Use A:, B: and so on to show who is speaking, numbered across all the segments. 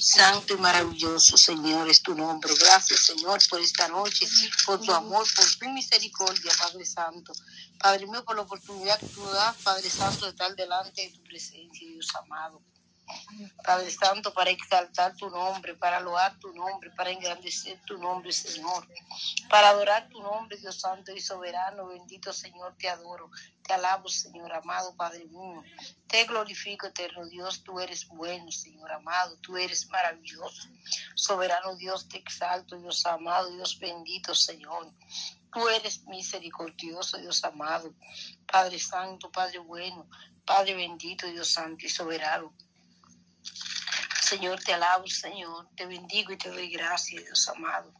A: Santo y maravilloso, Señor, es tu nombre. Gracias, Señor, por esta noche, por tu amor, por tu misericordia, Padre Santo. Padre mío, por la oportunidad que tú das, Padre Santo, de estar delante de tu presencia, Dios amado. Padre Santo, para exaltar tu nombre, para loar tu nombre, para engrandecer tu nombre, Señor, para adorar tu nombre, Dios Santo y soberano, bendito Señor, te adoro, te alabo, Señor amado, Padre mío, te glorifico, eterno Dios, tú eres bueno, Señor amado, tú eres maravilloso, soberano Dios, te exalto, Dios amado, Dios bendito, Señor. Tú eres misericordioso, Dios amado, Padre Santo, Padre bueno, Padre bendito, Dios Santo y soberano. Señor, te alabo, Señor, te bendigo y te doy gracias, Dios amado.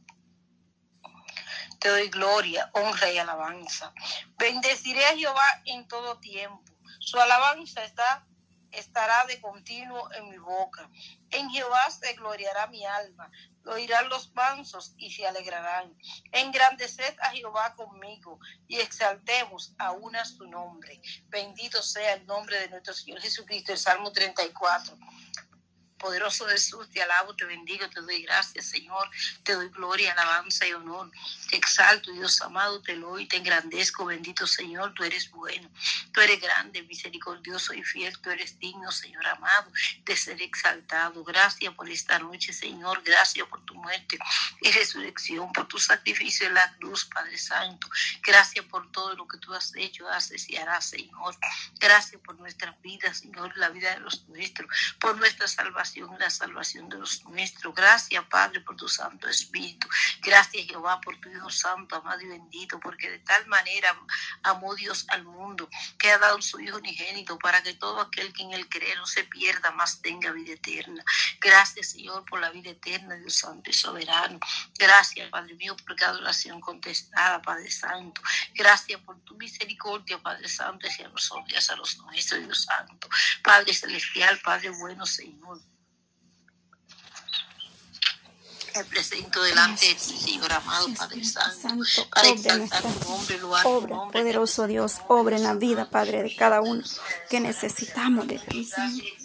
A: Te doy gloria, honra y alabanza. Bendeciré a Jehová en todo tiempo. Su alabanza está, estará de continuo en mi boca. En Jehová se gloriará mi alma. Lo oirán los mansos y se alegrarán. Engrandeced a Jehová conmigo y exaltemos a su nombre. Bendito sea el nombre de nuestro Señor Jesucristo. El Salmo 34. Poderoso Jesús, te alabo, te bendigo, te doy gracias, Señor. Te doy gloria, alabanza y honor. Te exalto, Dios amado, te lo y te engrandezco, bendito Señor. Tú eres bueno, tú eres grande, misericordioso y fiel. Tú eres digno, Señor amado, de ser exaltado. Gracias por esta noche, Señor. Gracias por tu muerte y resurrección, por tu sacrificio en la cruz, Padre Santo. Gracias por todo lo que tú has hecho, haces y harás, Señor. Gracias por nuestras vidas, Señor, la vida de los nuestros, por nuestra salvación la salvación de los nuestros. Gracias, Padre, por tu Santo Espíritu. Gracias, Jehová, por tu Hijo Santo, amado y bendito, porque de tal manera amó Dios al mundo, que ha dado su Hijo unigénito, para que todo aquel que en él cree no se pierda, más tenga vida eterna. Gracias, Señor, por la vida eterna, Dios Santo y soberano. Gracias, Padre mío, por cada oración contestada, Padre Santo. Gracias por tu misericordia, Padre Santo, hacia nosotros y hacia los nuestros, Dios Santo. Padre Celestial, Padre bueno, Señor me presento delante de ti, Señor amado Padre Santo, para exaltar tu nombre, lugar
B: obra, poderoso Dios, obra en la vida, Padre, de cada uno que necesitamos de ti, Señor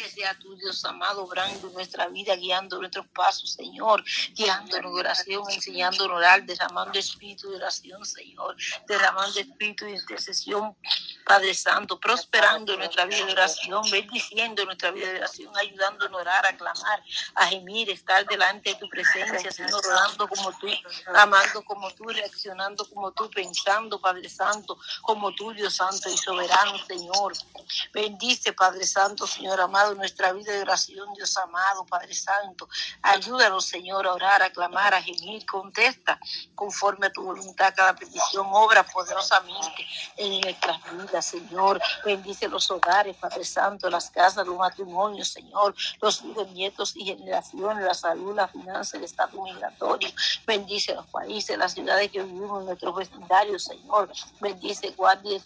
A: que sea tu Dios amado, obrando nuestra vida, guiando nuestros pasos, Señor, guiando en oración, enseñando a orar, derramando espíritu de oración, Señor, derramando espíritu de intercesión, Padre Santo, prosperando nuestra vida de oración, bendiciendo nuestra vida de oración, ayudando a orar, a clamar, a gemir, estar delante de tu presencia, Señor, orando como tú, amando como tú, reaccionando como tú, pensando, Padre Santo, como tú, Dios Santo y soberano, Señor. Bendice, Padre Santo, Señor amado nuestra vida de oración, Dios amado, Padre Santo. Ayúdanos, Señor, a orar, a clamar, a gemir. Contesta conforme a tu voluntad cada petición. Obra poderosamente en nuestras vidas, Señor. Bendice los hogares, Padre Santo, las casas, los matrimonios, Señor. Los hijos, nietos y generaciones, la salud, la finanza, el estado migratorio. Bendice los países, las ciudades que vivimos, nuestros vecindarios, Señor. Bendice, guardia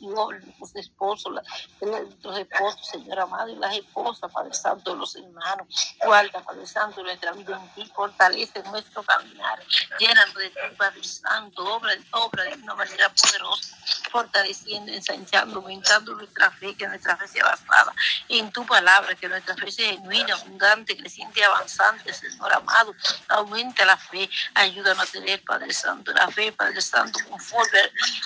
A: y los esposos, nuestros esposos, Señor amado, y las esposa, Padre Santo, los hermanos. Guarda, Padre Santo, nuestra vida en ti, fortalece nuestro caminar. Llénanos de ti, Padre Santo, obra, obra de una manera poderosa, fortaleciendo, ensanchando, aumentando nuestra fe, que nuestra fe sea basada en tu palabra, que nuestra fe sea genuina, abundante, creciente avanzante, Señor amado. Aumenta la fe, ayúdanos a tener, Padre Santo, la fe, Padre Santo, conforme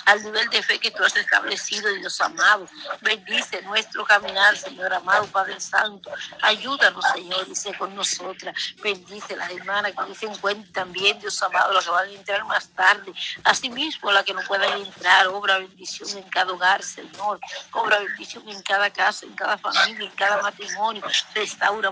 A: al nivel de fe que tú has establecido, Dios amado. Bendice nuestro caminar, Señor amado, Padre Santo. Ayúdanos, Señor, dice con nosotras. Bendice las hermanas que se encuentran también, Dios amado, las que van a entrar más tarde. Asimismo, las que no puedan entrar, obra bendición en cada hogar, Señor. Obra bendición en cada casa, en cada familia, en cada matrimonio. Restaura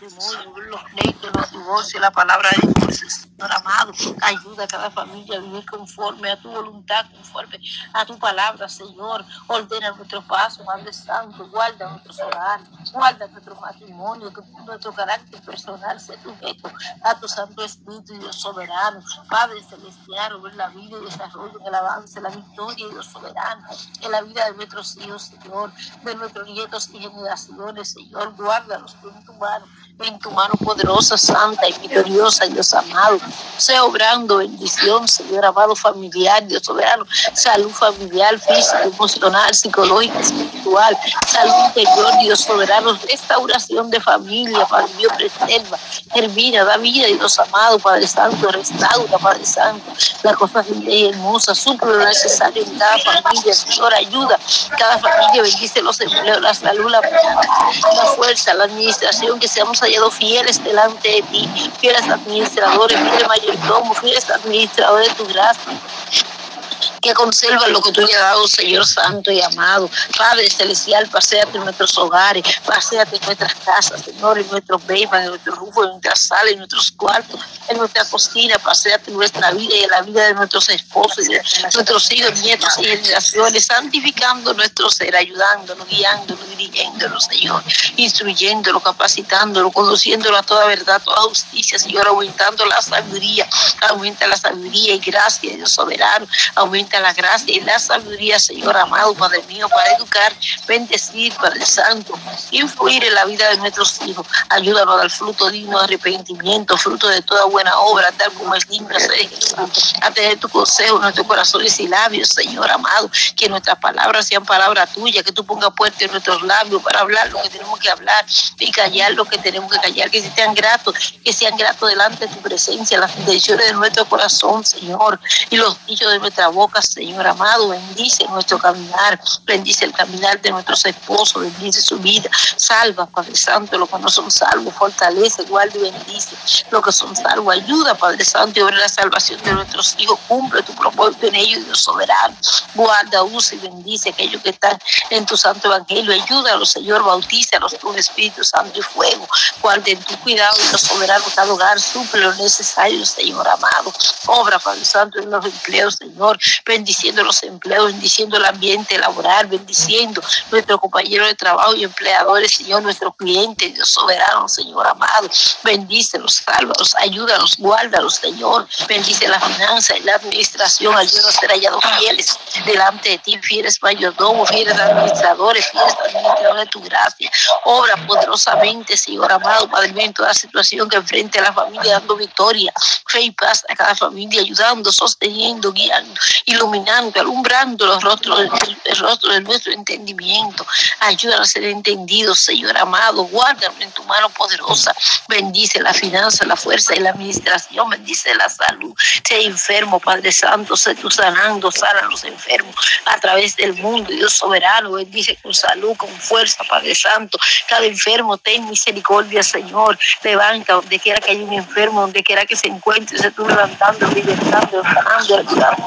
A: los pleitos, los divorcios, la palabra de Dios, Señor amado, ayuda a cada familia a vivir conforme a tu voluntad, conforme a tu palabra, Señor. Ordena nuestros pasos, Padre Santo, guarda nuestros hogares, guarda nuestro matrimonio, que nuestro carácter personal sea sujeto a tu Santo Espíritu y Dios soberano. Padre Celestial, over la vida y desarrollo, el avance, la victoria y Dios soberano, en la vida de nuestros hijos, Señor, de nuestros nietos y generaciones, Señor, guárdalos con tu mano en tu mano poderosa, santa y victoriosa, Dios amado. Sea obrando bendición, Señor amado, familiar, Dios soberano, salud familiar, física, emocional, psicológica, espiritual, salud interior, Dios soberano, restauración de familia, Padre preserva, termina, da vida, Dios amado, Padre Santo, restaura, Padre Santo, la cosa y hermosa, suple lo necesario en cada familia, Señor, ayuda, cada familia, bendice los empleos, la salud, la fuerza, la administración, que seamos hallados fieles delante de ti, fieles administradores, fieles mayordomos, fieles administradores de tu gracia que conserva lo que tú le has dado, Señor Santo y amado. Padre Celestial, paséate en nuestros hogares, paséate en nuestras casas, Señor, en nuestros bebés, en nuestros rufos, en nuestras salas, en nuestros cuartos, en nuestra cocina, paséate en nuestra vida y en la vida de nuestros esposos, de nuestros hijos, nietos y generaciones, santificando nuestro ser, ayudándonos, guiándonos, dirigiéndonos, Señor, instruyéndolo, capacitándolo, conduciéndolo a toda verdad, toda justicia, Señor, aumentando la sabiduría, aumenta la sabiduría y gracia, Dios soberano, aumenta la gracia y la sabiduría, Señor amado, Padre mío, para educar, bendecir, Padre Santo, influir en la vida de nuestros hijos. Ayúdanos al fruto digno de arrepentimiento, fruto de toda buena obra, tal como es limpio, a tener tu consejo en nuestros corazones y labios, Señor amado, que nuestras palabras sean palabras tuyas, que tú pongas puertas en nuestros labios para hablar lo que tenemos que hablar y callar lo que tenemos que callar, que sean gratos, que sean gratos delante de tu presencia, las intenciones de nuestro corazón, Señor, y los dichos de nuestra boca, Señor amado, bendice nuestro caminar, bendice el caminar de nuestros esposos, bendice su vida, salva, Padre Santo, los que no son salvos, fortalece, guarda y bendice, los que son salvos, ayuda, Padre Santo, y obra la salvación de nuestros hijos, cumple tu propósito en ellos, Dios soberano, guarda, usa y bendice aquellos que están en tu santo evangelio, ayúdalos, Señor, bautízalos con Espíritu Santo y fuego, guarda en tu cuidado, Dios soberano, cada hogar, suple lo necesario, Señor amado, obra, Padre Santo, en los empleos, Señor, bendiciendo los empleos, bendiciendo el ambiente laboral, bendiciendo nuestros compañeros de trabajo y empleadores, Señor, nuestros clientes, Dios soberano, Señor amado. Bendícelos, sálvalos, ayúdalos, guárdalos, Señor. Bendice la finanza y la administración, ayúdanos a ser hallados fieles delante de ti, fieles mayordomos, fieles administradores, fieles administradores de tu gracia. Obra poderosamente, Señor amado, Padre mío, en toda situación que enfrente a la familia, dando victoria, fe y paz a cada familia, ayudando, sosteniendo, guiando y iluminando, alumbrando los rostros, el rostro de nuestro entendimiento. Ayúdanos a ser entendidos, Señor amado. Guárdanos en tu mano poderosa. Bendice la finanza, la fuerza y la administración. Bendice la salud. Sé enfermo, Padre Santo. Sé tú sanando, sana a los enfermos a través del mundo. Dios soberano, bendice con salud, con fuerza, Padre Santo. Cada enfermo, ten misericordia, Señor. Levanta donde quiera que haya un enfermo, donde quiera que se encuentre. Se tú levantando, libertando, sanando, ayudando,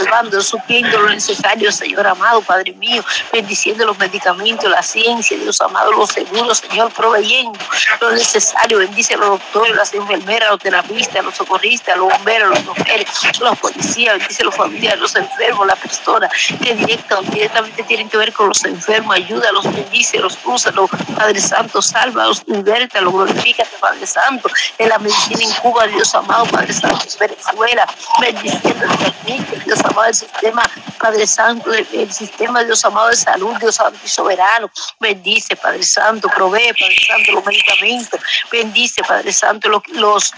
A: salvando, supliendo lo necesario, Señor amado, Padre mío, bendiciendo los medicamentos, la ciencia, Dios amado, los seguros, Señor, proveyendo lo necesario, bendice a los doctores, las enfermeras, los terapistas, los socorristas, los bomberos, los mujeres, los policías, bendice a los familiares, los enfermos, las personas que directa o directamente tienen que ver con los enfermos, ayúdalos, bendice, los úsalos, Padre Santo, sálvalos, los glorifícate, Padre Santo, en la medicina en Cuba, Dios amado, Padre Santo, Venezuela, bendiciendo Dios amado, el sistema, Padre Santo, el, sistema, Dios amado, de salud, Dios Santo y soberano. Bendice, Padre Santo, provee, Padre Santo, los medicamentos. Bendice, Padre Santo, los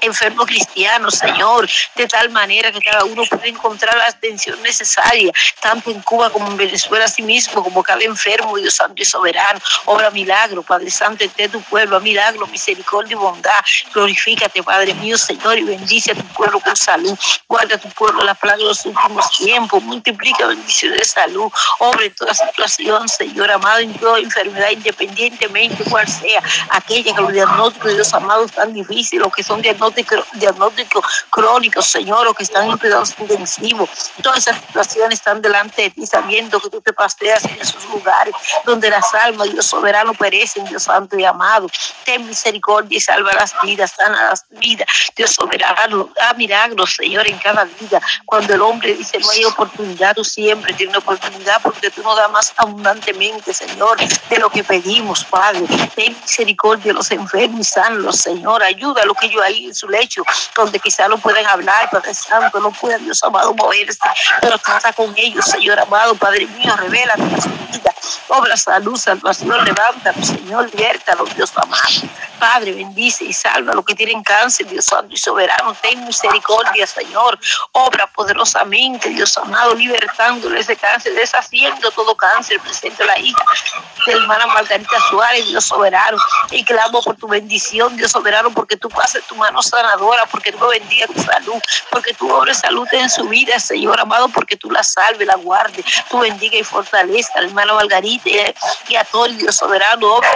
A: enfermos cristianos, Señor, de tal manera que cada uno pueda encontrar la atención necesaria, tanto en Cuba como en Venezuela, así mismo, como cada enfermo, Dios Santo y Soberano. Obra milagro, Padre Santo, de tu pueblo, milagro, misericordia y bondad. Glorifícate, Padre mío, Señor, y bendice a tu pueblo con salud. Guarda a tu pueblo la plaga de los últimos tiempos. Multiplica bendiciones de salud. Obra en toda situación, Señor amado, en toda enfermedad, independientemente cual sea, aquella que los diagnósticos Dios amados tan difíciles, los que son diagnósticos diagnóstico, crónico, Señor, o que están en cuidados intensivos. Todas esas situaciones están delante de ti, sabiendo que tú te pasteas en esos lugares donde las almas, Dios soberano, perecen, Dios santo y amado. Ten misericordia y salva las vidas, sana las vidas, Dios soberano. Da milagros, Señor, en cada vida. Cuando el hombre dice no hay oportunidad, tú siempre tienes oportunidad porque tú nos das más abundantemente, Señor, de lo que pedimos, Padre. Ten misericordia de los enfermos y los Señor. Ayuda a lo que yo ahí su lecho, donde quizá no pueden hablar, Padre Santo, no pueden, Dios amado, moverse, pero trata con ellos, Señor amado, Padre mío, revela vida, Obra salud, salvación, levántalo, Señor, libertalo, Dios amado. Padre, bendice y salva a los que tienen cáncer, Dios santo y soberano. Ten misericordia, Señor. Obra poderosamente, Dios amado, libertándole ese cáncer, deshaciendo todo cáncer. Presente la hija de hermana Margarita Suárez, Dios soberano. Y clamo por tu bendición, Dios soberano, porque tú pases tu mano sanadora, porque tú bendiga tu salud, porque tú obres salud en su vida, Señor amado, porque tú la salve, la guarde, tú bendiga y fortalezca hermana Margarita y a todo Dios soberano, obra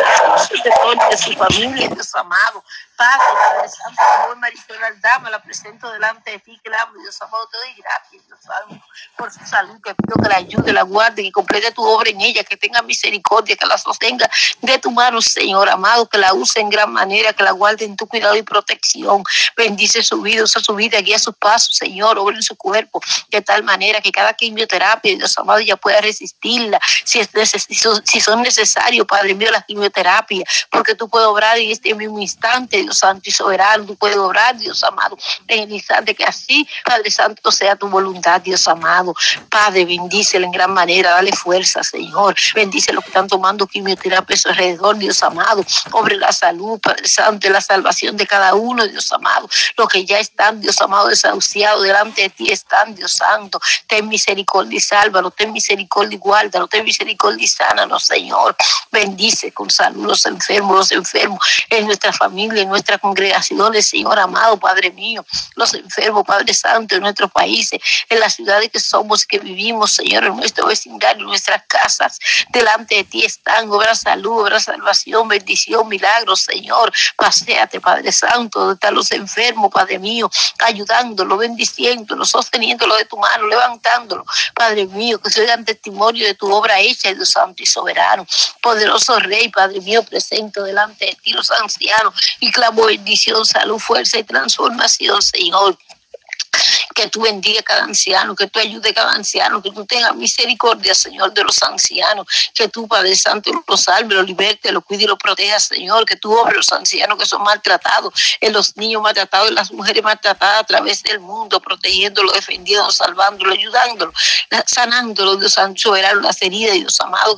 A: de su familia Dios amado. Padre, Padre Santo, joven Marisol Aldama, la presento delante de ti, clamo, Dios amado, te doy gracias, Dios salvo, por su salud, que pido que la ayude, la guarde, que complete tu obra en ella, que tenga misericordia, que la sostenga de tu mano, Señor amado, que la use en gran manera, que la guarde en tu cuidado y protección. Bendice su vida, usa su vida, guía sus pasos, Señor, obra en su cuerpo, de tal manera que cada quimioterapia, Dios amado, ella pueda resistirla, si, es si son necesarios, Padre mío, la quimioterapia, porque tú puedes obrar en este mismo instante, Dios Santo y soberano, tú puedes obrar, Dios amado, en el instante que así, Padre Santo, sea tu voluntad, Dios amado. Padre, bendícelo en gran manera, dale fuerza, Señor. Bendice los que están tomando quimioterapia a su alrededor, Dios amado. Obre la salud, Padre Santo, la salvación de cada uno, Dios amado. Los que ya están, Dios amado, desahuciados delante de ti están, Dios Santo. Ten misericordia y sálvalo, ten misericordia y guárdalo, ten misericordia y sánanos, Señor. Bendice con salud los enfermos, los enfermos en nuestra familia, en nuestras congregaciones, Señor amado, Padre mío, los enfermos, Padre Santo, en nuestros países, en las ciudades que somos, que vivimos, Señor, en nuestro vecindario, en nuestras casas, delante de ti están, obra salud, obra salvación, bendición, milagros, Señor, paséate, Padre Santo, donde están los enfermos, Padre mío, ayudándolo, bendiciéndolo, sosteniéndolo de tu mano, levantándolo, Padre mío, que se oigan testimonio de tu obra hecha, Dios Santo y soberano, poderoso Rey, Padre mío, presente delante de ti los ancianos y clamo bendición, salud, fuerza y transformación, Señor que tú bendiga cada anciano, que tú ayude cada anciano, que tú tengas misericordia, Señor, de los ancianos, que tú, Padre Santo, los salve, los liberte, los cuide y los proteja, Señor, que tú obres los ancianos que son maltratados, en los niños maltratados, en las mujeres maltratadas a través del mundo, protegiéndolo, defendiendo, salvándolo, ayudándolo, sanándolo, Dios Santo, soberano, las heridas, Dios amado,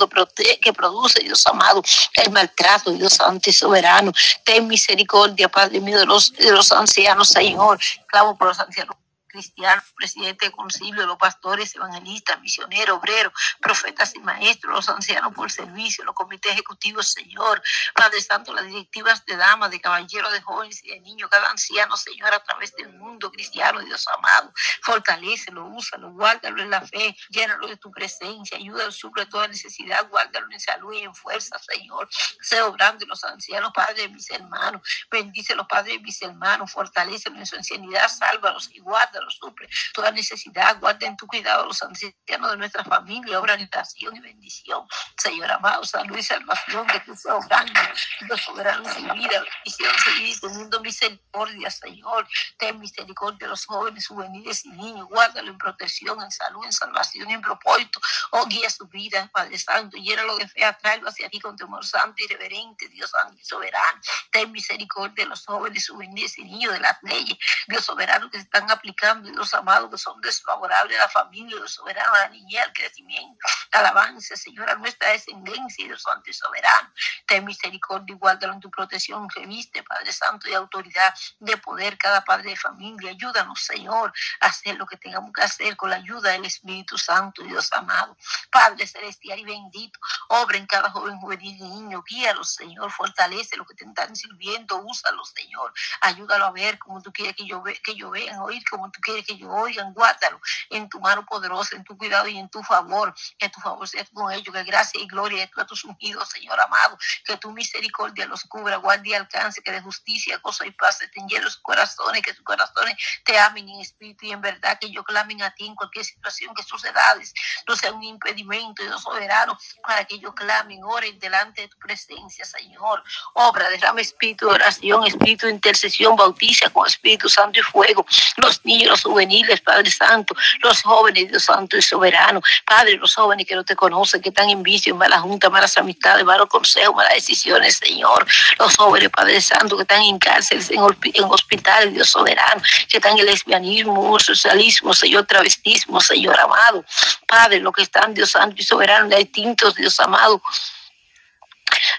A: que produce, Dios amado, el maltrato, Dios Santo y soberano. Ten misericordia, Padre mío, de los, de los ancianos, Señor. Clamo por los ancianos cristianos, presidente de concilio, los pastores, evangelistas, misioneros, obreros, profetas y maestros, los ancianos por servicio, los comités ejecutivos, Señor, Padre Santo, las directivas de damas, de caballeros, de jóvenes y de niños, cada anciano, Señor, a través del mundo cristiano, Dios amado, fortalecelo, úsalo, guárdalo en la fe, llénalo de tu presencia, ayúdalo, suple toda necesidad, guárdalo en salud y en fuerza, Señor, sé obrando los ancianos, Padre de mis hermanos, bendice los padres de mis hermanos, fortalecelo en su ancianidad, sálvalos y guárdalos suple toda necesidad, guarda en tu cuidado a los ancianos de nuestra familia, obra y bendición. Señor amado, salud y salvación, que tú seas obrando, Dios soberano en vida, bendición, seguir teniendo misericordia, Señor. Ten misericordia de los jóvenes, juveniles y niños, guárdalo en protección, en salud, en salvación y en propósito. Oh, guía su vida, Padre Santo, y lo de fe, atraerlo hacia ti con temor santo y reverente, Dios santo y soberano. Ten misericordia de los jóvenes, juveniles y niños de las leyes, Dios soberano, que se están aplicando los amados que son desfavorables a la familia, los soberanos, a la niñez, al crecimiento, alabanza, Señora, nuestra descendencia y Dios Santo y soberano. Ten misericordia, guárdalo en tu protección, reviste, Padre Santo, y autoridad de poder cada padre de familia. Ayúdanos, Señor, a hacer lo que tengamos que hacer con la ayuda del Espíritu Santo, Dios amado. Padre celestial y bendito, obra en cada joven, juvenil y niño, guíalos, Señor, fortalece lo que te están sirviendo, úsalos, Señor. Ayúdalo a ver como tú quieres que yo, ve, que yo vean, oír como tú quieres que yo oigan, guárdalo en tu mano poderosa, en tu cuidado y en tu favor. Que tu favor sea con ellos, que gracia y gloria de a tus ungidos, Señor amado. Que tu misericordia los cubra, guarde y alcance, que de justicia, cosa y paz se tenga los corazones, que sus corazones te amen en espíritu y en verdad, que yo clamen a ti en cualquier situación que sucedades, no sea un impedimento, Dios soberano, para que ellos clamen, oren delante de tu presencia, Señor. Obra, derrama espíritu de oración, espíritu de intercesión, bautiza con Espíritu Santo y fuego. Los niños los juveniles, Padre Santo, los jóvenes, Dios Santo y soberano. Padre, los jóvenes que no te conocen, que están en vicio, en mala junta, malas amistades, malos consejos, malas decisiones, Señor. Los jóvenes, Padre Santo, que están en cárceles, en, hospitales, Dios soberano, que están en el lesbianismo, socialismo, Señor, travestismo, Señor amado. Padre, los que están, Dios Santo y soberano, de distintos, Dios amado,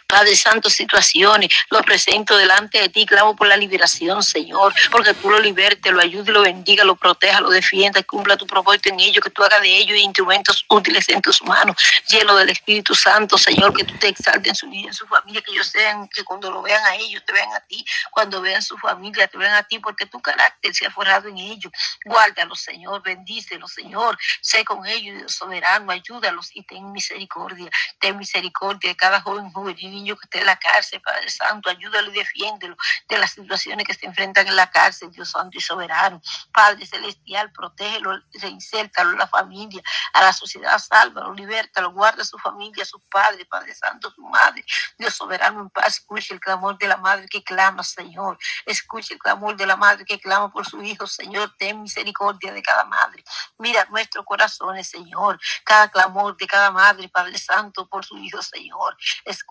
A: Padre Santo, situaciones, lo presento delante de ti, clamo por la liberación, Señor, porque tú lo libertes, lo ayudes, lo bendiga, lo proteja, lo defienda, cumpla tu propósito en ellos, que tú hagas de ellos instrumentos útiles en tus manos, lleno del Espíritu Santo, Señor, que tú te exaltes en su vida, en su familia, que ellos sean, que cuando lo vean a ellos, te vean a ti, cuando vean su familia, te vean a ti, porque tu carácter se ha forjado en ellos. Guárdalos, Señor, bendícelos, Señor, sé con ellos, Dios soberano, ayúdalos y ten misericordia, ten misericordia de cada joven, joven y niño que esté en la cárcel, Padre Santo, ayúdalo y defiéndelo de las situaciones que se enfrentan en la cárcel, Dios Santo y Soberano. Padre Celestial, protégelo, reinsértalo a la familia, a la sociedad, sálvalo, libértalo, guarda a su familia, a su padre, Padre Santo, su madre. Dios Soberano en paz, escuche el clamor de la madre que clama, Señor. Escuche el clamor de la madre que clama por su hijo, Señor. Ten misericordia de cada madre. Mira nuestros corazones, Señor. Cada clamor de cada madre, Padre Santo, por su hijo, Señor.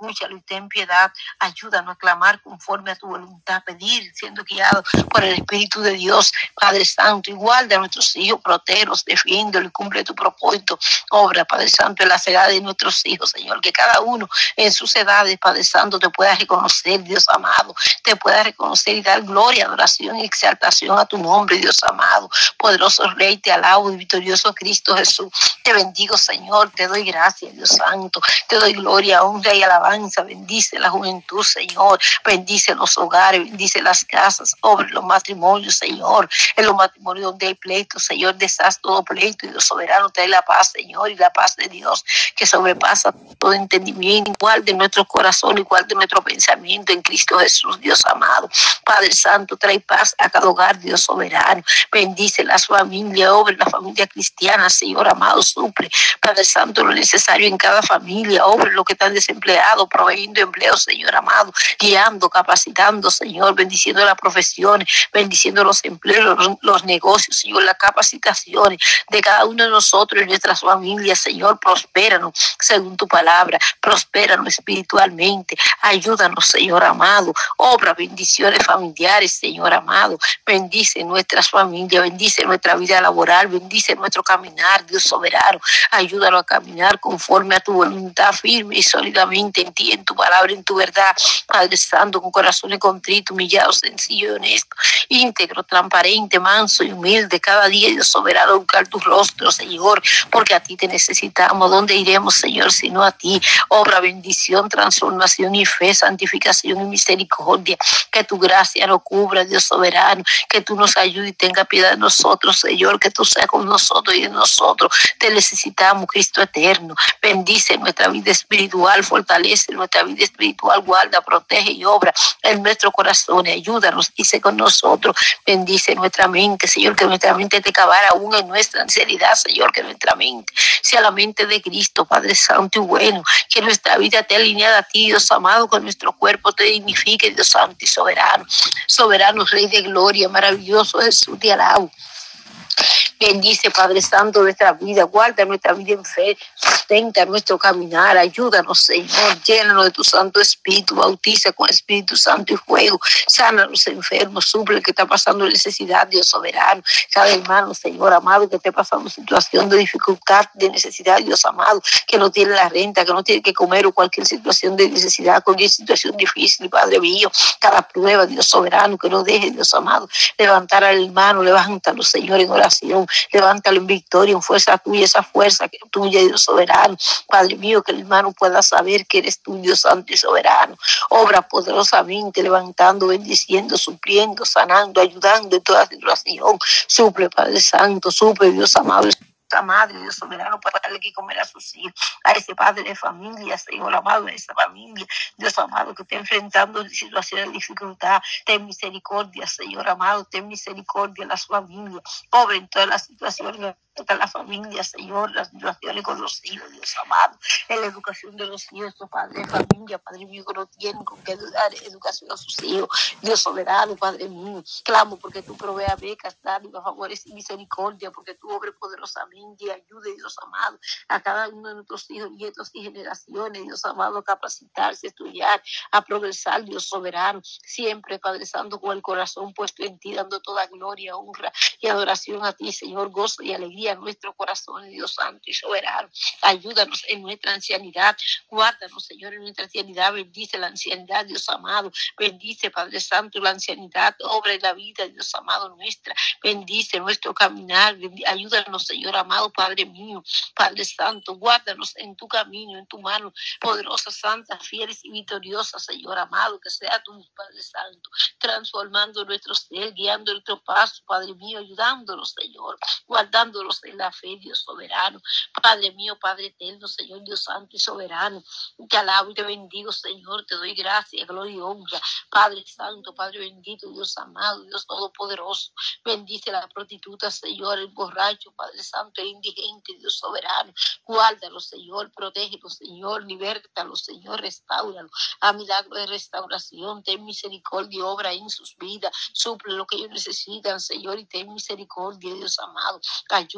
A: Escúchalo y ten piedad. Ayúdanos a clamar conforme a tu voluntad, pedir, siendo guiado por el Espíritu de Dios, Padre Santo. Igual de nuestros hijos, proteros, defiéndolo y cumple tu propósito. Obra, Padre Santo, en las edades de nuestros hijos, Señor, que cada uno en sus edades, Padre Santo, te pueda reconocer, Dios amado, te pueda reconocer y dar gloria, adoración y exaltación a tu nombre, Dios amado. Poderoso Rey, te alabo y victorioso Cristo Jesús. Te bendigo, Señor, te doy gracias, Dios Santo. Te doy gloria, honra y alabanza. Bendice la juventud, Señor. Bendice los hogares, bendice las casas, sobre los matrimonios, Señor. En los matrimonios donde hay pleito, Señor, deshaz todo pleito y Dios soberano trae la paz, Señor, y la paz de Dios que sobrepasa todo entendimiento, igual de nuestro corazón, igual de nuestro pensamiento en Cristo Jesús, Dios amado. Padre Santo, trae paz a cada hogar, Dios soberano. Bendice las familias, obra la familia cristiana, Señor amado, suple. Padre Santo, lo necesario en cada familia, obra lo que están desempleados, proveyendo empleo, Señor amado, guiando, capacitando, Señor, bendiciendo las profesiones, bendiciendo los empleos, los, negocios, Señor, las capacitaciones de cada uno de nosotros y nuestras familias, Señor, prospéranos según tu palabra, prospéranos espiritualmente, ayúdanos, Señor amado, obra bendiciones familiares, Señor amado, bendice nuestras familias, bendice nuestra vida laboral, bendice nuestro caminar, Dios soberano, ayúdanos a caminar conforme a tu voluntad firme y sólidamente en ti, en tu palabra, en tu verdad, Padre Santo, con corazones contritos, humillados, sencillo honesto, íntegro, transparente, manso y humilde, cada día, Dios soberano, buscar tu rostro, Señor, porque a ti te necesitamos. ¿Dónde iremos, Señor, sino a ti? Obra, bendición, transformación y fe, santificación y misericordia. Que tu gracia nos cubra, Dios soberano. Que tú nos ayudes y tenga piedad de nosotros, Señor. Que tú seas con nosotros y de nosotros. Te necesitamos, Cristo eterno. Bendice nuestra vida espiritual, fortalece nuestra vida espiritual, guarda, protege y obra en nuestro corazón. Ayúdanos sé con nosotros. Bendice nuestra mente, Señor, que nuestra mente te cabara aún en nuestra sinceridad, Señor, que nuestra mente sea la mente de Cristo, Padre Santo y bueno, que nuestra vida esté alineada a ti, Dios amado, con nuestro cuerpo te dignifique, Dios Santo y soberano, soberano, Rey de gloria, maravilloso Jesús, te alabo. Bendice, Padre Santo, nuestra vida, guarda nuestra vida en fe, sustenta nuestro caminar, ayúdanos, Señor, llénanos de tu Santo Espíritu, bautiza con Espíritu Santo y fuego, sana a los enfermos, suple que está pasando necesidad, Dios soberano, cada hermano, Señor amado, que esté pasando situación de dificultad, de necesidad, Dios amado, que no tiene la renta, que no tiene que comer o cualquier situación de necesidad, cualquier situación difícil, Padre mío, cada prueba, Dios soberano, que no deje, Dios amado, levantar al hermano, levántalo, Señor, en oración, levántalo en victoria, en fuerza tuya, esa fuerza que tuya, Dios soberano. Padre mío, que el hermano pueda saber que eres tú, Dios santo y soberano. Obra poderosamente, levantando, bendiciendo, supliendo, sanando, ayudando en toda situación. Suple, Padre Santo, suple, Dios amado madre, Dios soberano, para darle que comer a sus hijos, a ese padre de familia, Señor amado, a esa familia, Dios amado, que está enfrentando situaciones de dificultad, ten misericordia, Señor amado, ten misericordia en las familias, obra en todas las situaciones Toca la familia, Señor, las relaciones con los hijos, Dios amado, en la educación de los hijos, tu Padre, familia, Padre mío, que no tienen con qué dar educación a sus hijos. Dios soberano, Padre mío, clamo porque tú proveas becas, dádivas, favores y misericordia, porque tú obres poderosamente y ayude, Dios amado, a cada uno de nuestros hijos, nietos y generaciones, Dios amado, a capacitarse, estudiar, a progresar, Dios soberano, siempre, Padre Santo, con el corazón puesto en ti, dando toda gloria, honra y adoración a ti, Señor, gozo y alegría en nuestro corazón, Dios Santo y soberano. Ayúdanos en nuestra ancianidad, guárdanos, Señor, en nuestra ancianidad, bendice la ancianidad, Dios amado, bendice, Padre Santo, la ancianidad, obra en la vida, Dios amado nuestra, bendice nuestro caminar, ayúdanos, Señor amado, Padre mío, Padre Santo, guárdanos en tu camino, en tu mano, poderosa, santa, fieles y victoriosa, Señor amado, que sea tu Padre Santo, transformando nuestro ser, guiando nuestro paso, Padre mío, ayudándonos, Señor, guardándonos en la fe, Dios soberano. Padre mío, Padre eterno, Señor Dios santo y soberano. Te alabo y te bendigo, Señor. Te doy gracias, gloria y honra. Padre santo, Padre bendito, Dios amado, Dios todopoderoso. Bendice la prostituta, Señor, el borracho, Padre santo, el indigente, Dios soberano. Guárdalo, Señor, protégelo, Señor, libértalo, Señor, restauralo. A milagro de restauración, ten misericordia, obra en sus vidas. Suple lo que ellos necesitan, Señor, y ten misericordia, Dios amado.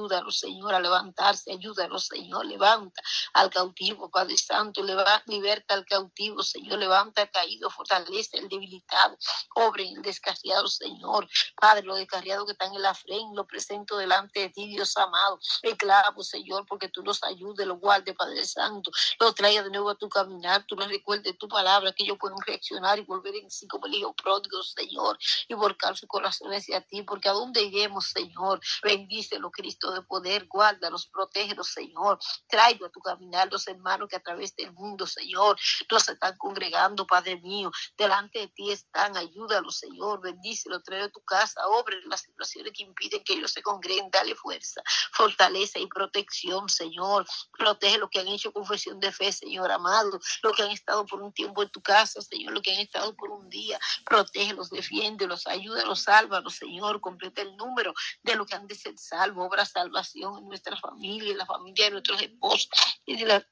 A: Ayúdalo, Señor, a levantarse. Ayúdalo, Señor. Levanta al cautivo, Padre Santo. Levanta, liberta al cautivo, Señor. Levanta al caído, fortalece al debilitado. Obre el descarriado, Señor. Padre, lo descarriado que están en la frente, lo presento delante de ti, Dios amado. clavo, Señor, porque tú los ayudes, los guardes, Padre Santo. Los traiga de nuevo a tu caminar. Tú les recuerdes tu palabra, que ellos pueden reaccionar y volver en sí como el hijo pródigo, Señor. Y volcar su corazón hacia ti, porque a dónde iremos, Señor. Bendícelo, Cristo de poder, guárdalos, protégelos, Señor. Traigo a tu caminar los hermanos que a través del mundo, Señor, nos están congregando, Padre mío. Delante de ti están, ayúdalos, Señor. Bendícelo, trae a tu casa, obre las situaciones que impiden que ellos se congreguen. Dale fuerza, fortaleza y protección, Señor. Protege los que han hecho confesión de fe, Señor amado. Los que han estado por un tiempo en tu casa, Señor. Los que han estado por un día. Protégelos, defiéndelos, ayúdalos, sálvalos, Señor. Completa el número de los que han de ser salvos. Obra salvación en nuestra familia, en la familia de nuestros esposos y de la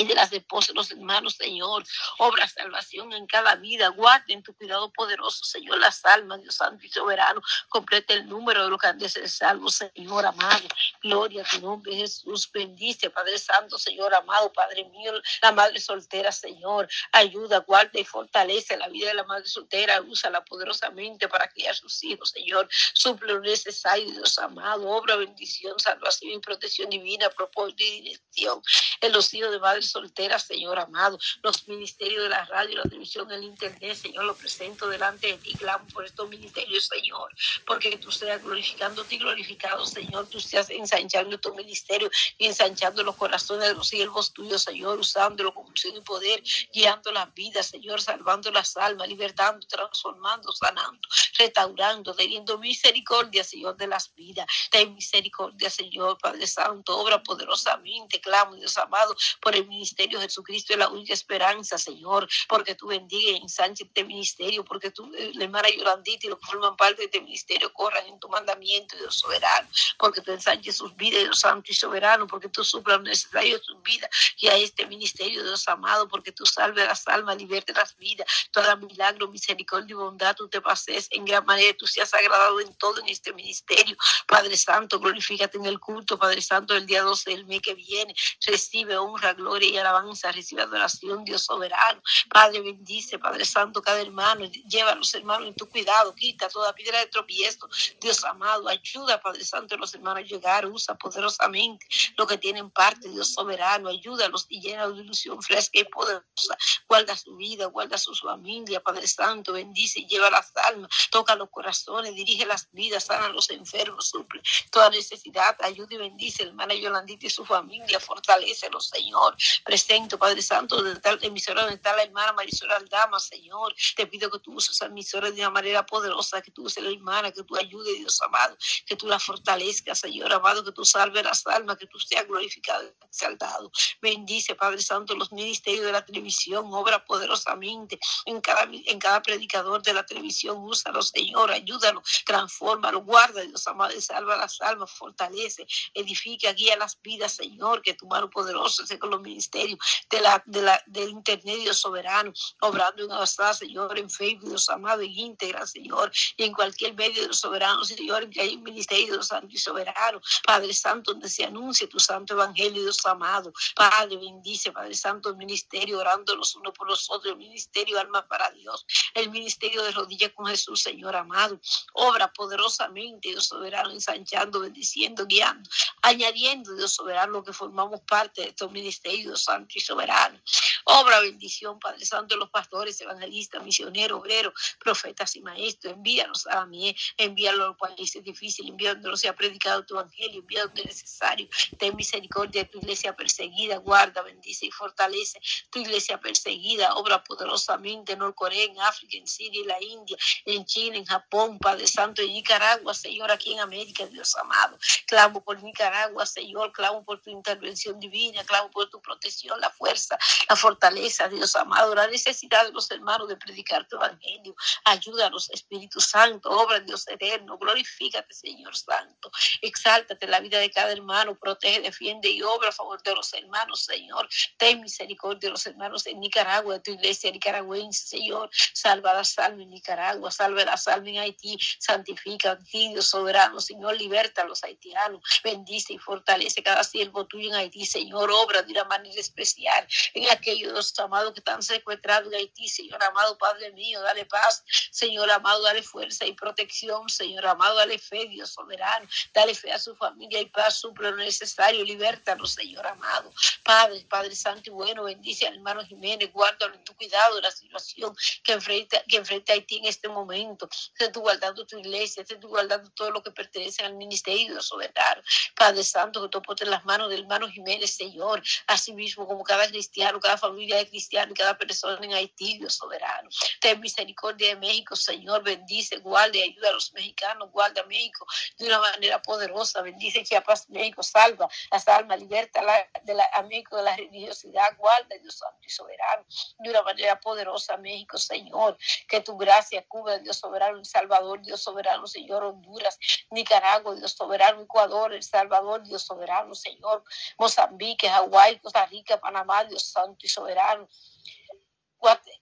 A: y de las esposas los hermanos, Señor. Obra salvación en cada vida. Guarde en tu cuidado poderoso, Señor, las almas, Dios Santo y Soberano. Complete el número de los que han salvos, Señor amado. Gloria a tu nombre, Jesús. Bendice, Padre Santo, Señor amado, Padre mío, la madre soltera, Señor. Ayuda, guarda y fortalece la vida de la madre soltera. Úsala poderosamente para criar sus hijos, Señor. Suple lo necesario, Dios amado. Obra, bendición, salvación y protección divina, propósito y dirección en los hijos de madre soltera, Señor amado, los ministerios de la radio, la televisión, el internet, Señor, lo presento delante de ti, clamo por estos ministerios, Señor, porque tú seas glorificándote y glorificado, Señor, tú seas ensanchando tu ministerio y ensanchando los corazones de los siervos tuyos, Señor, usándolo con unción y poder, guiando las vidas, Señor, salvando las almas, libertando, transformando, sanando, restaurando, teniendo misericordia, Señor, de las vidas. Ten misericordia, Señor, Padre Santo, obra poderosamente, clamo, Dios amado, por el Jesucristo es la única esperanza, Señor, porque tú bendiga y ensanche este ministerio, porque tú, eh, la hermana Yolandita y los que forman parte de este ministerio corran en tu mandamiento, Dios soberano, porque tú ensanches sus vidas, Dios santo y soberano, porque tú suplas lo necesario de sus vidas y a este ministerio, Dios amado, porque tú salves las almas, liberte las vidas, toda milagro, misericordia y bondad, tú te pases en gran manera, tú seas agradado en todo en este ministerio, Padre Santo, glorifícate en el culto, Padre Santo, el día 12 del mes que viene, recibe honra, gloria y alabanza, recibe adoración, Dios soberano. Padre, bendice, Padre Santo, cada hermano, lleva a los hermanos en tu cuidado, quita toda piedra de tropiezo, Dios amado, ayuda, Padre Santo, a los hermanos a llegar, usa poderosamente lo que tienen parte, Dios soberano, ayúdalos y llena de ilusión fresca y poderosa, guarda su vida, guarda su familia, Padre Santo, bendice y lleva las almas, toca los corazones, dirige las vidas, sana a los enfermos, suple toda necesidad, ayuda y bendice, hermana Yolandita y su familia, fortalece los Señor. Presento, Padre Santo, de tal emisora donde está la hermana Marisol Aldama, Señor. Te pido que tú uses esa emisora de una manera poderosa, que tú uses la hermana, que tú ayudes, Dios amado, que tú la fortalezcas, Señor amado, que tú salves las almas, que tú seas glorificado y exaltado. Bendice, Padre Santo, los ministerios de la televisión, obra poderosamente en cada, en cada predicador de la televisión, Ayúdalo, Señor, ayúdalo, transfórmalo, guarda, Dios amado, salva las almas, fortalece, edifica, guía las vidas, Señor, que tu mano poderosa sea con los ministerios de la, de la, del intermedio soberano, obrando en Abasá, Señor, en Facebook, Dios amado, en íntegra, Señor, y en cualquier medio de los soberanos, Señor, en que hay un ministerio santos y soberanos, Padre Santo, donde se anuncie tu santo evangelio, Dios amado, Padre, bendice, Padre Santo, el ministerio, orando los unos por los otros, el ministerio, alma para Dios, el ministerio de rodillas con Jesús, Señor amado, obra poderosamente, Dios soberano, ensanchando, bendiciendo, guiando, añadiendo, Dios soberano, lo que formamos parte de estos ministerios, santo y soberano. Obra bendición, Padre Santo, los pastores, evangelistas, misioneros, obreros, profetas y maestros. Envíanos a mí, envíalo a los países difíciles, envía donde no sea predicado tu evangelio, envía donde es necesario. Ten misericordia de tu iglesia perseguida, guarda, bendice y fortalece tu iglesia perseguida. Obra poderosamente en Norcorea, en África, en Siria, en la India, en China, en Japón, Padre Santo, en Nicaragua, Señor, aquí en América, Dios amado. Clamo por Nicaragua, Señor, clamo por tu intervención divina, clamo por tu protección, la fuerza, la fortaleza, Dios amado, la necesidad de los hermanos de predicar tu evangelio. Ayúdanos, Espíritu Santo, obra Dios eterno, glorifícate, Señor Santo. Exáltate la vida de cada hermano, protege, defiende y obra a favor de los hermanos, Señor. Ten misericordia de los hermanos en Nicaragua, de tu iglesia nicaragüense, Señor. Salva la salva en Nicaragua, salva la salva en Haití, santifica, Dios soberano, Señor, liberta a los haitianos, bendice y fortalece cada siervo tuyo en Haití, Señor, obra de una manera especial en aquellos amados que están secuestrados en Haití, Señor amado, Padre mío, dale paz, Señor amado, dale fuerza y protección, Señor amado, dale fe, Dios soberano, dale fe a su familia y paz, suple lo necesario, libértanos, Señor amado, Padre, Padre Santo y bueno, bendice al hermano Jiménez, guárdalo en tu cuidado la situación que enfrenta, que enfrenta Haití en este momento, esté tú guardando tu iglesia, esté tú guardando todo lo que pertenece al ministerio soberano, Padre Santo, que tú pones las manos del hermano Jiménez, Señor, así mismo como cada cristiano, cada familia de cristianos cada persona en Haití, Dios soberano. Ten misericordia de México, Señor, bendice, guarda y ayuda a los mexicanos, guarda a México de una manera poderosa, bendice Chiapas, México, salva las almas, liberta de la, a México de la religiosidad, guarda, Dios Santo y soberano, de una manera poderosa, México, Señor, que tu gracia cubra, Dios soberano, El Salvador, Dios soberano, Señor, Honduras, Nicaragua, Dios soberano, Ecuador, El Salvador, Dios soberano, Señor, Mozambique, Hawái, Costa Rica, Panamá, Dios Santo y soberano.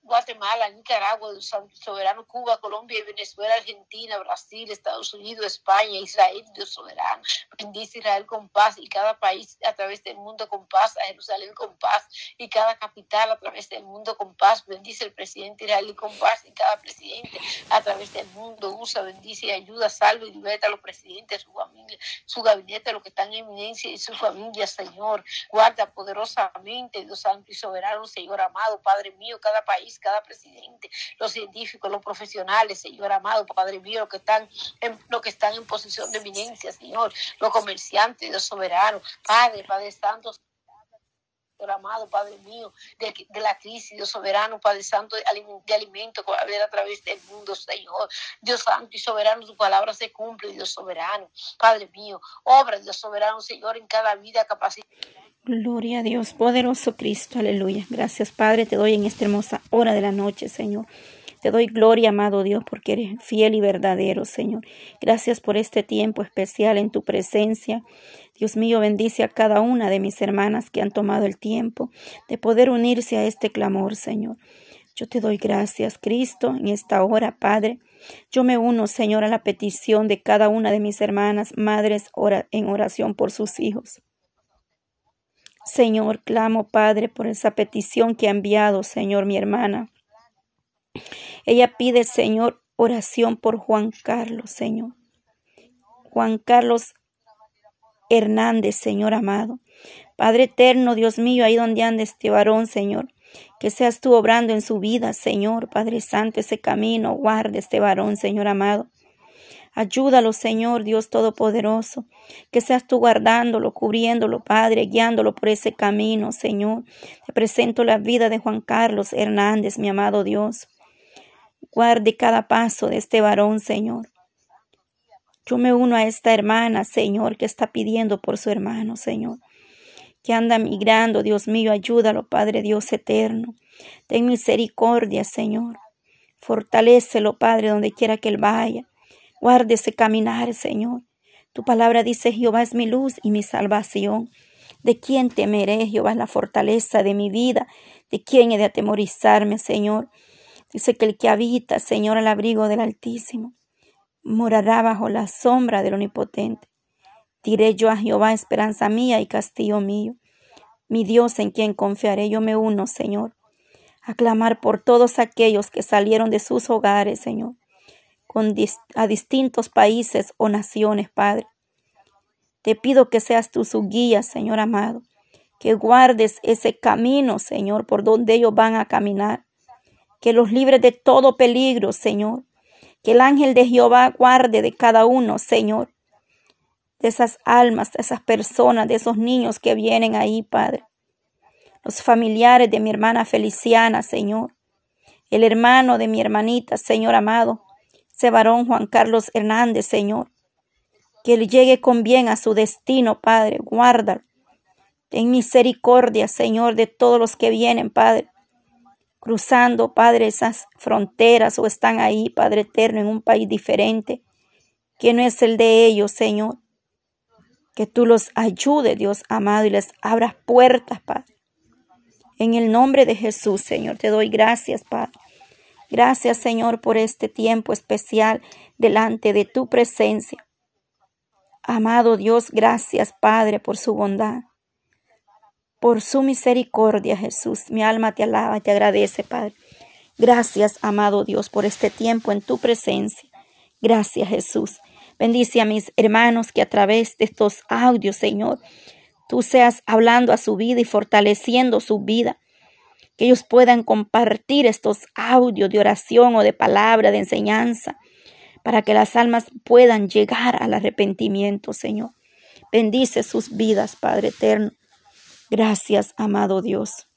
A: Guatemala, Nicaragua, Soberano, Cuba, Colombia Venezuela, Argentina, Brasil, Estados Unidos, España, Israel, Dios soberano. Bendice Israel con paz y cada país a través del mundo con paz, a Jerusalén con paz y cada capital a través del mundo con paz. Bendice el presidente Israel con paz y cada presidente a través del mundo. Usa, bendice y ayuda, salve y liberta a los presidentes, su familia, su gabinete, los que están en eminencia y su familia, Señor. Guarda poderosamente, Dios Santo y Soberano, Señor amado, Padre mío, cada país, cada presidente, los científicos, los profesionales, Señor amado, Padre mío, los que están en, los que están en posición de eminencia, Señor, los comerciantes, Dios soberano, Padre, Padre Santo, Amado, Padre mío, de, de, la crisis, Dios soberano, Padre Santo, de, alimento que a través del mundo, Señor. Dios Santo y soberano, tu palabra se cumple, Dios soberano, Padre mío, obra, Dios soberano, Señor, en cada vida capacita.
B: Gloria a Dios, poderoso Cristo, aleluya. Gracias, Padre, te doy en esta hermosa hora de la noche, Señor. Te doy gloria, amado Dios, porque eres fiel y verdadero, Señor. Gracias por este tiempo especial en tu presencia. Dios mío, bendice a cada una de mis hermanas que han tomado el tiempo de poder unirse a este clamor, Señor. Yo te doy gracias, Cristo, en esta hora, Padre. Yo me uno, Señor, a la petición de cada una de mis hermanas, madres, en oración por sus hijos. Señor, clamo, Padre, por esa petición que ha enviado, Señor, mi hermana. Ella pide, Señor, oración por Juan Carlos, Señor. Juan Carlos Hernández, Señor amado. Padre eterno, Dios mío, ahí donde anda este varón, Señor. Que seas tú obrando en su vida, Señor, Padre Santo, ese camino, guarde este varón, Señor amado. Ayúdalo, Señor Dios Todopoderoso, que seas tú guardándolo, cubriéndolo, Padre, guiándolo por ese camino, Señor. Te presento la vida de Juan Carlos Hernández, mi amado Dios. Guarde cada paso de este varón, Señor. Yo me uno a esta hermana, Señor, que está pidiendo por su hermano, Señor. Que anda migrando, Dios mío, ayúdalo, Padre Dios eterno. Ten misericordia, Señor. Fortalécelo, Padre, donde quiera que Él vaya. Guárdese caminar, Señor. Tu palabra dice, Jehová es mi luz y mi salvación. ¿De quién temeré? Jehová la fortaleza de mi vida. ¿De quién he de atemorizarme, Señor? Dice que el que habita, Señor, al abrigo del Altísimo, morará bajo la sombra del Omnipotente. Diré yo a Jehová, esperanza mía y castillo mío. Mi Dios en quien confiaré, yo me uno, Señor, a clamar por todos aquellos que salieron de sus hogares, Señor, a distintos países o naciones, Padre. Te pido que seas tú su guía, Señor amado, que guardes ese camino, Señor, por donde ellos van a caminar, que los libres de todo peligro, Señor, que el ángel de Jehová guarde de cada uno, Señor, de esas almas, de esas personas, de esos niños que vienen ahí, Padre. Los familiares de mi hermana Feliciana, Señor. El hermano de mi hermanita, Señor amado. Ese varón Juan Carlos Hernández, Señor. Que él llegue con bien a su destino, Padre. Guarda. Ten misericordia, Señor, de todos los que vienen, Padre. Cruzando, Padre, esas fronteras o están ahí, Padre eterno, en un país diferente, que no es el de ellos, Señor. Que tú los ayudes, Dios amado, y les abras puertas, Padre. En el nombre de Jesús, Señor, te doy gracias, Padre. Gracias, Señor, por este tiempo especial delante de tu presencia. Amado Dios, gracias, Padre, por su bondad, por su misericordia, Jesús. Mi alma te alaba y te agradece, Padre. Gracias, amado Dios, por este tiempo en tu presencia. Gracias, Jesús. Bendice a mis hermanos que a través de estos audios, Señor, tú seas hablando a su vida y fortaleciendo su vida. Que ellos puedan compartir estos audios de oración o de palabra, de enseñanza, para que las almas puedan llegar al arrepentimiento, Señor. Bendice sus vidas, Padre eterno. Gracias, amado Dios.